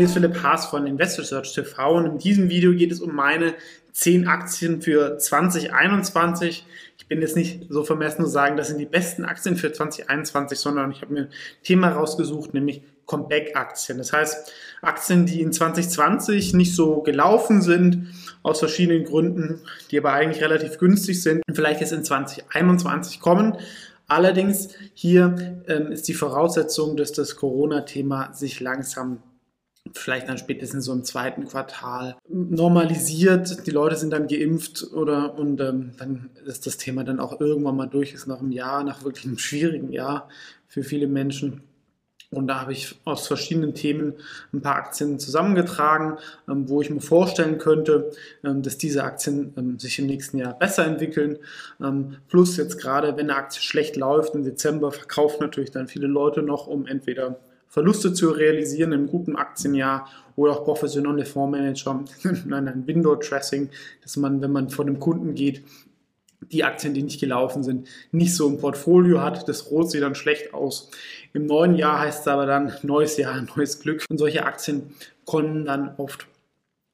Ist Philipp Haas von Investor Search TV und in diesem Video geht es um meine 10 Aktien für 2021. Ich bin jetzt nicht so vermessen zu sagen, das sind die besten Aktien für 2021, sondern ich habe mir ein Thema rausgesucht, nämlich Comeback-Aktien. Das heißt, Aktien, die in 2020 nicht so gelaufen sind, aus verschiedenen Gründen, die aber eigentlich relativ günstig sind und vielleicht jetzt in 2021 kommen. Allerdings hier ähm, ist die Voraussetzung, dass das Corona-Thema sich langsam vielleicht dann spätestens so im zweiten Quartal normalisiert. Die Leute sind dann geimpft oder und ähm, dann ist das Thema dann auch irgendwann mal durch ist nach einem Jahr, nach wirklich einem schwierigen Jahr für viele Menschen. Und da habe ich aus verschiedenen Themen ein paar Aktien zusammengetragen, ähm, wo ich mir vorstellen könnte, ähm, dass diese Aktien ähm, sich im nächsten Jahr besser entwickeln. Plus jetzt gerade, wenn eine Aktie schlecht läuft im Dezember, verkaufen natürlich dann viele Leute noch, um entweder Verluste zu realisieren im guten Aktienjahr oder auch professionelle Fondsmanager, nein, ein Window Dressing, dass man, wenn man von dem Kunden geht, die Aktien, die nicht gelaufen sind, nicht so im Portfolio hat. Das rot sieht dann schlecht aus. Im neuen Jahr heißt es aber dann neues Jahr, neues Glück. Und solche Aktien kommen dann oft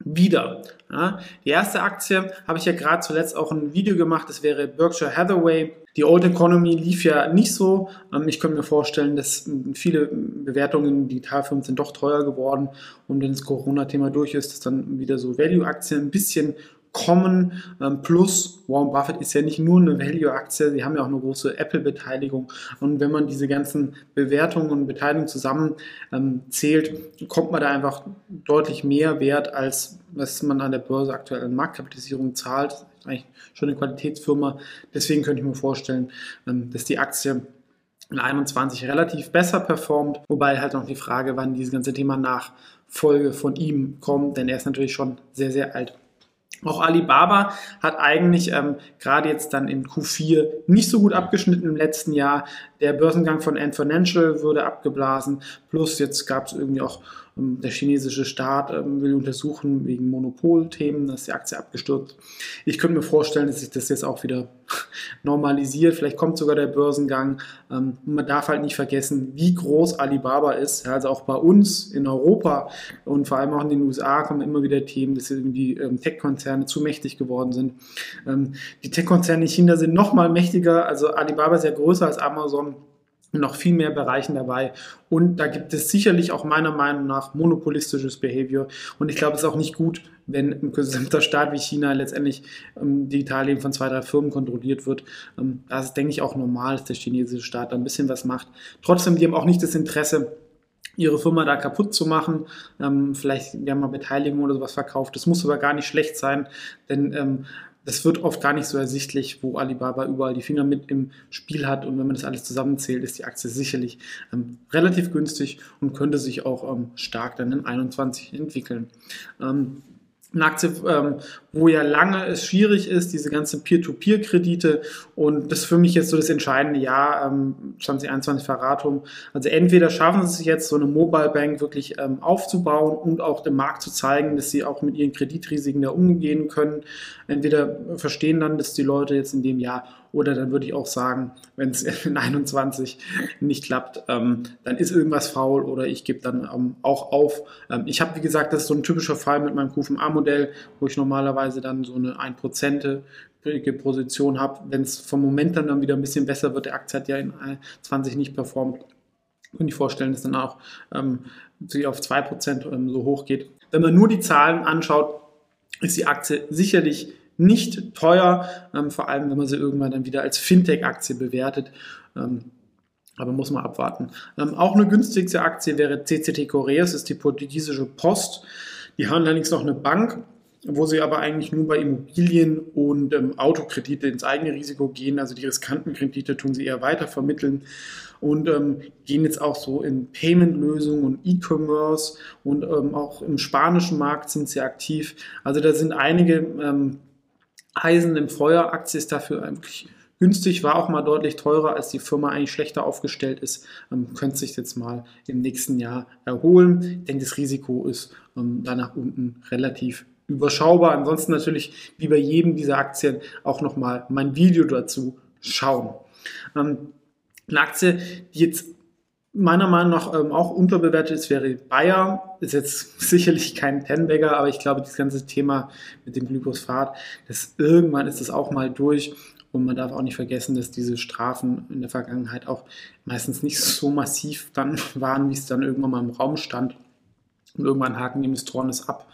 wieder. Ja, die erste Aktie habe ich ja gerade zuletzt auch ein Video gemacht, das wäre Berkshire Hathaway. Die Old Economy lief ja nicht so. Ähm, ich könnte mir vorstellen, dass viele Bewertungen, Digitalfirmen sind doch teuer geworden und wenn das Corona-Thema durch ist, dass dann wieder so Value-Aktien ein bisschen kommen. Ähm, plus Warren Buffett ist ja nicht nur eine Value-Aktie, sie haben ja auch eine große Apple-Beteiligung. Und wenn man diese ganzen Bewertungen und Beteiligungen zusammen ähm, zählt, kommt man da einfach deutlich mehr Wert, als was man an der Börse aktuell an Marktkapitalisierung zahlt. Eigentlich schon eine Qualitätsfirma. Deswegen könnte ich mir vorstellen, ähm, dass die Aktie in 21 relativ besser performt, wobei halt noch die Frage, wann dieses ganze Thema Nachfolge von ihm kommt, denn er ist natürlich schon sehr, sehr alt. Auch Alibaba hat eigentlich ähm, gerade jetzt dann in Q4 nicht so gut abgeschnitten im letzten Jahr. Der Börsengang von Ant Financial wurde abgeblasen. Plus jetzt gab es irgendwie auch ähm, der chinesische Staat ähm, will untersuchen wegen Monopolthemen, dass die Aktie abgestürzt. Ich könnte mir vorstellen, dass sich das jetzt auch wieder normalisiert. Vielleicht kommt sogar der Börsengang. Ähm, man darf halt nicht vergessen, wie groß Alibaba ist. Also auch bei uns in Europa und vor allem auch in den USA kommen immer wieder Themen, dass irgendwie Tech-Konzerne zu mächtig geworden sind. Die Tech-Konzerne in China sind noch mal mächtiger. Also Alibaba ist ja größer als Amazon noch viel mehr Bereichen dabei. Und da gibt es sicherlich auch meiner Meinung nach monopolistisches Behavior. Und ich glaube, es ist auch nicht gut, wenn ein gesamter Staat wie China letztendlich ähm, Digitalleben von zwei, drei Firmen kontrolliert wird. Ähm, da ist, denke ich, auch normal, dass der chinesische Staat da ein bisschen was macht. Trotzdem, die haben auch nicht das Interesse, ihre Firma da kaputt zu machen. Ähm, vielleicht haben mal Beteiligung oder sowas verkauft. Das muss aber gar nicht schlecht sein, denn ähm, das wird oft gar nicht so ersichtlich, wo Alibaba überall die Finger mit im Spiel hat. Und wenn man das alles zusammenzählt, ist die Aktie sicherlich ähm, relativ günstig und könnte sich auch ähm, stark dann in 21 entwickeln. Ähm, eine Aktie, ähm, wo ja lange es schwierig ist, diese ganzen Peer-to-Peer-Kredite. Und das ist für mich jetzt so das entscheidende Jahr ähm, 2021 Verratum. Also entweder schaffen sie es jetzt, so eine Mobile Bank wirklich ähm, aufzubauen und auch dem Markt zu zeigen, dass sie auch mit ihren Kreditrisiken da umgehen können. Entweder verstehen dann, dass die Leute jetzt in dem Jahr oder dann würde ich auch sagen, wenn es in 21 nicht klappt, ähm, dann ist irgendwas faul oder ich gebe dann ähm, auch auf. Ähm, ich habe, wie gesagt, das ist so ein typischer Fall mit meinem QFMA-Modell, wo ich normalerweise dann so eine 1% Position habe. Wenn es vom Moment dann, dann wieder ein bisschen besser wird, der Aktie hat ja in 20 nicht performt, kann ich vorstellen, dass dann auch ähm, sie auf 2% ähm, so hoch geht. Wenn man nur die Zahlen anschaut, ist die Aktie sicherlich nicht teuer, ähm, vor allem wenn man sie irgendwann dann wieder als Fintech-Aktie bewertet. Ähm, aber muss man abwarten. Ähm, auch eine günstigste Aktie wäre CCT Koreas, ist die portugiesische Post. Die haben allerdings noch eine Bank wo sie aber eigentlich nur bei Immobilien und ähm, Autokredite ins eigene Risiko gehen. Also die riskanten Kredite tun sie eher weiter vermitteln und ähm, gehen jetzt auch so in Payment-Lösungen und E-Commerce und ähm, auch im spanischen Markt sind sie aktiv. Also da sind einige ähm, Eisen im Feuer. Aktie ist dafür eigentlich günstig, war auch mal deutlich teurer, als die Firma eigentlich schlechter aufgestellt ist. Ähm, könnte sich jetzt mal im nächsten Jahr erholen. Denke, das Risiko ist ähm, da nach unten relativ überschaubar. Ansonsten natürlich, wie bei jedem dieser Aktien, auch nochmal mein Video dazu schauen. Ähm, eine Aktie, die jetzt meiner Meinung nach ähm, auch unterbewertet ist, wäre Bayer. Ist jetzt sicherlich kein Tenbagger, aber ich glaube, das ganze Thema mit dem Glyphosat, das irgendwann ist das auch mal durch. Und man darf auch nicht vergessen, dass diese Strafen in der Vergangenheit auch meistens nicht so massiv dann waren, wie es dann irgendwann mal im Raum stand. Und irgendwann haken die Investoren es ab.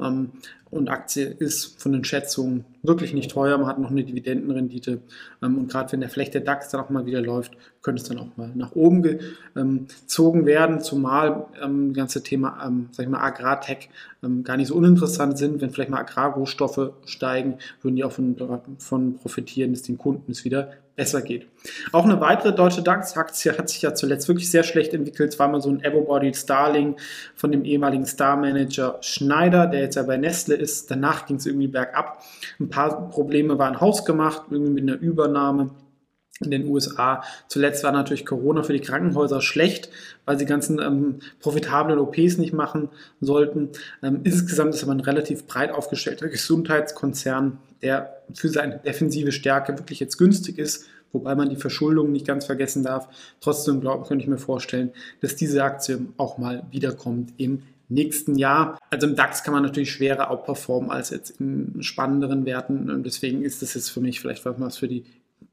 Ähm, und Aktie ist von den Schätzungen wirklich nicht teuer. Man hat noch eine Dividendenrendite. Ähm, und gerade wenn der Flecht der DAX dann auch mal wieder läuft, könnte es dann auch mal nach oben gezogen werden. Zumal ähm, das ganze Thema, sag ich mal, Agrartech gar nicht so uninteressant sind. Wenn vielleicht mal Agrarrohstoffe steigen, würden die auch von, von profitieren, dass den Kunden es wieder besser geht. Auch eine weitere deutsche DAX-Aktie hat sich ja zuletzt wirklich sehr schlecht entwickelt. Es war mal so ein Everbody Starling von dem ehemaligen Star-Manager Schneider, der jetzt ja bei Nestle ist. Danach ging es irgendwie bergab. Ein paar Probleme waren hausgemacht, irgendwie mit einer Übernahme in den USA. Zuletzt war natürlich Corona für die Krankenhäuser schlecht, weil sie ganzen ähm, profitablen OPs nicht machen sollten. Ähm, insgesamt ist aber ein relativ breit aufgestellter Gesundheitskonzern, der für seine defensive Stärke wirklich jetzt günstig ist, wobei man die Verschuldung nicht ganz vergessen darf. Trotzdem glaube, könnte ich mir vorstellen, dass diese Aktie auch mal wiederkommt im nächsten Jahr. Also im DAX kann man natürlich schwerer outperformen als jetzt in spannenderen Werten. Und deswegen ist das jetzt für mich vielleicht was für die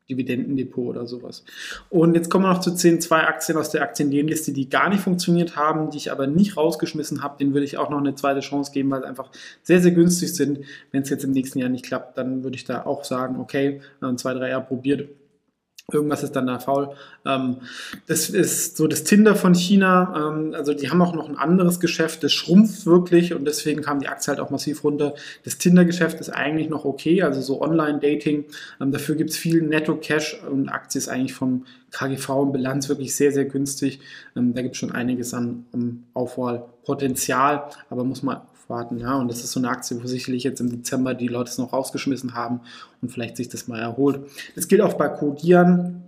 Dividendendepot oder sowas. Und jetzt kommen wir noch zu 10, zwei Aktien aus der Aktienliste, die gar nicht funktioniert haben, die ich aber nicht rausgeschmissen habe. Den würde ich auch noch eine zweite Chance geben, weil sie einfach sehr, sehr günstig sind. Wenn es jetzt im nächsten Jahr nicht klappt, dann würde ich da auch sagen, okay, zwei, drei Jahre probiert Irgendwas ist dann da faul. Ähm, das ist so das Tinder von China. Ähm, also die haben auch noch ein anderes Geschäft, das schrumpft wirklich und deswegen kam die Aktie halt auch massiv runter. Das Tinder-Geschäft ist eigentlich noch okay, also so Online-Dating. Ähm, dafür gibt es viel Netto-Cash und Aktie ist eigentlich vom KGV und Bilanz wirklich sehr, sehr günstig. da gibt es schon einiges an Aufwahlpotenzial, aber muss man warten. Ja? Und das ist so eine Aktie, wo sicherlich jetzt im Dezember die Leute es noch rausgeschmissen haben und vielleicht sich das mal erholt. Das gilt auch bei Codieren.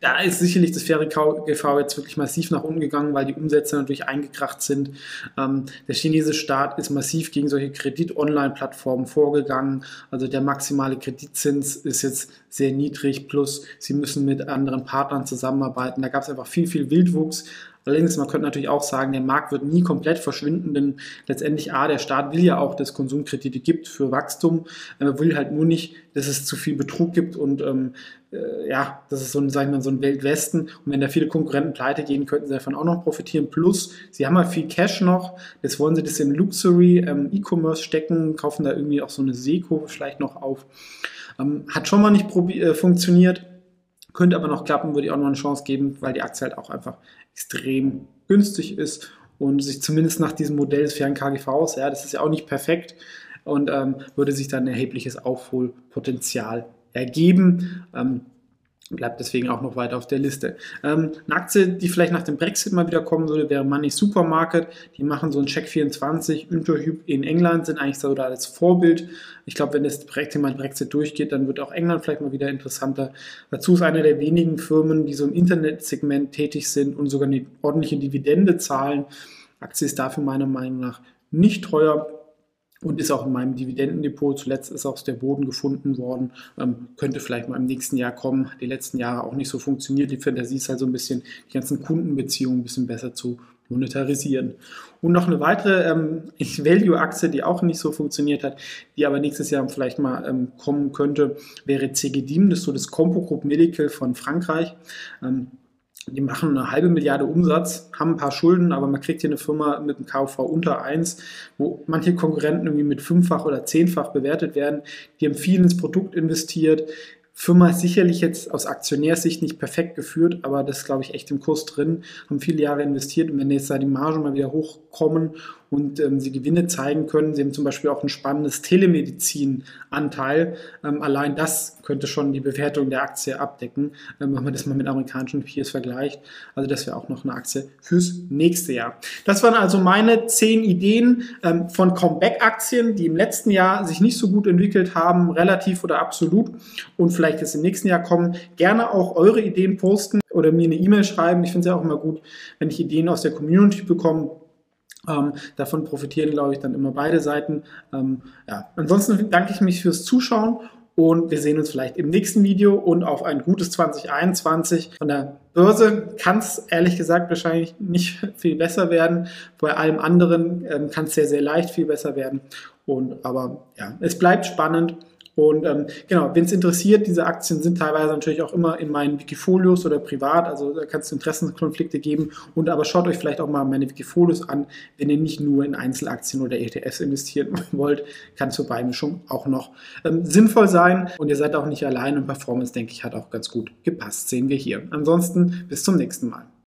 Da ist sicherlich das faire GV jetzt wirklich massiv nach unten gegangen, weil die Umsätze natürlich eingekracht sind. Ähm, der chinesische Staat ist massiv gegen solche Kredit-Online-Plattformen vorgegangen. Also der maximale Kreditzins ist jetzt sehr niedrig, plus sie müssen mit anderen Partnern zusammenarbeiten. Da gab es einfach viel, viel Wildwuchs. Allerdings, man könnte natürlich auch sagen, der Markt wird nie komplett verschwinden, denn letztendlich, A, der Staat will ja auch, dass Konsumkredite gibt für Wachstum, er will halt nur nicht, dass es zu viel Betrug gibt und ähm, äh, ja, das ist so ein, sagen wir, so ein Weltwesten und wenn da viele Konkurrenten pleite gehen, könnten sie davon auch noch profitieren. Plus, sie haben halt viel Cash noch, jetzt wollen sie das in Luxury ähm, E-Commerce stecken, kaufen da irgendwie auch so eine Seeko vielleicht noch auf. Ähm, hat schon mal nicht äh, funktioniert, könnte aber noch klappen, würde ich auch noch eine Chance geben, weil die Aktie halt auch einfach extrem günstig ist und sich zumindest nach diesem Modell des fairen KGVs, ja, das ist ja auch nicht perfekt und ähm, würde sich dann erhebliches Aufholpotenzial ergeben. Ähm, bleibt deswegen auch noch weiter auf der Liste. Ähm, eine Aktie, die vielleicht nach dem Brexit mal wieder kommen würde, wäre Money Supermarket. Die machen so ein Check 24 Interhyp in England, sind eigentlich so da als Vorbild. Ich glaube, wenn das Thema Brexit durchgeht, dann wird auch England vielleicht mal wieder interessanter. Dazu ist eine der wenigen Firmen, die so im Internetsegment tätig sind und sogar eine ordentliche Dividende zahlen. Aktie ist dafür meiner Meinung nach nicht teuer und ist auch in meinem Dividendendepot. Zuletzt ist auch der Boden gefunden worden. Ähm, könnte vielleicht mal im nächsten Jahr kommen. Die letzten Jahre auch nicht so funktioniert. Die Fantasie ist halt so ein bisschen, die ganzen Kundenbeziehungen ein bisschen besser zu monetarisieren. Und noch eine weitere ähm, Value-Aktie, die auch nicht so funktioniert hat, die aber nächstes Jahr vielleicht mal ähm, kommen könnte, wäre CGDIM, das ist so das Compo Group Medical von Frankreich. Ähm, die machen eine halbe Milliarde Umsatz, haben ein paar Schulden, aber man kriegt hier eine Firma mit einem KV unter 1, wo manche Konkurrenten irgendwie mit fünffach oder zehnfach bewertet werden. Die haben viel ins Produkt investiert, Firma ist sicherlich jetzt aus Aktionärsicht nicht perfekt geführt, aber das glaube ich, echt im Kurs drin, haben viele Jahre investiert und wenn jetzt da die Margen mal wieder hochkommen und ähm, sie Gewinne zeigen können, sie haben zum Beispiel auch ein spannendes Telemedizin-Anteil, ähm, allein das könnte schon die Bewertung der Aktie abdecken, ähm, wenn man das mal mit amerikanischen Peers vergleicht. Also das wäre auch noch eine Aktie fürs nächste Jahr. Das waren also meine zehn Ideen ähm, von Comeback-Aktien, die im letzten Jahr sich nicht so gut entwickelt haben, relativ oder absolut und vielleicht vielleicht jetzt im nächsten Jahr kommen. Gerne auch eure Ideen posten oder mir eine E-Mail schreiben. Ich finde es ja auch immer gut, wenn ich Ideen aus der Community bekomme. Ähm, davon profitieren, glaube ich, dann immer beide Seiten. Ähm, ja. Ansonsten danke ich mich fürs Zuschauen und wir sehen uns vielleicht im nächsten Video und auf ein gutes 2021. Von der Börse kann es ehrlich gesagt wahrscheinlich nicht viel besser werden. Bei allem anderen ähm, kann es sehr, sehr leicht viel besser werden. Und aber ja, es bleibt spannend. Und ähm, genau, wenn es interessiert, diese Aktien sind teilweise natürlich auch immer in meinen Wikifolios oder privat, also da kann es Interessenkonflikte geben. Und aber schaut euch vielleicht auch mal meine Wikifolios an, wenn ihr nicht nur in Einzelaktien oder ETFs investieren wollt, kann zur Beimischung auch noch ähm, sinnvoll sein. Und ihr seid auch nicht allein und Performance, denke ich, hat auch ganz gut gepasst, sehen wir hier. Ansonsten bis zum nächsten Mal.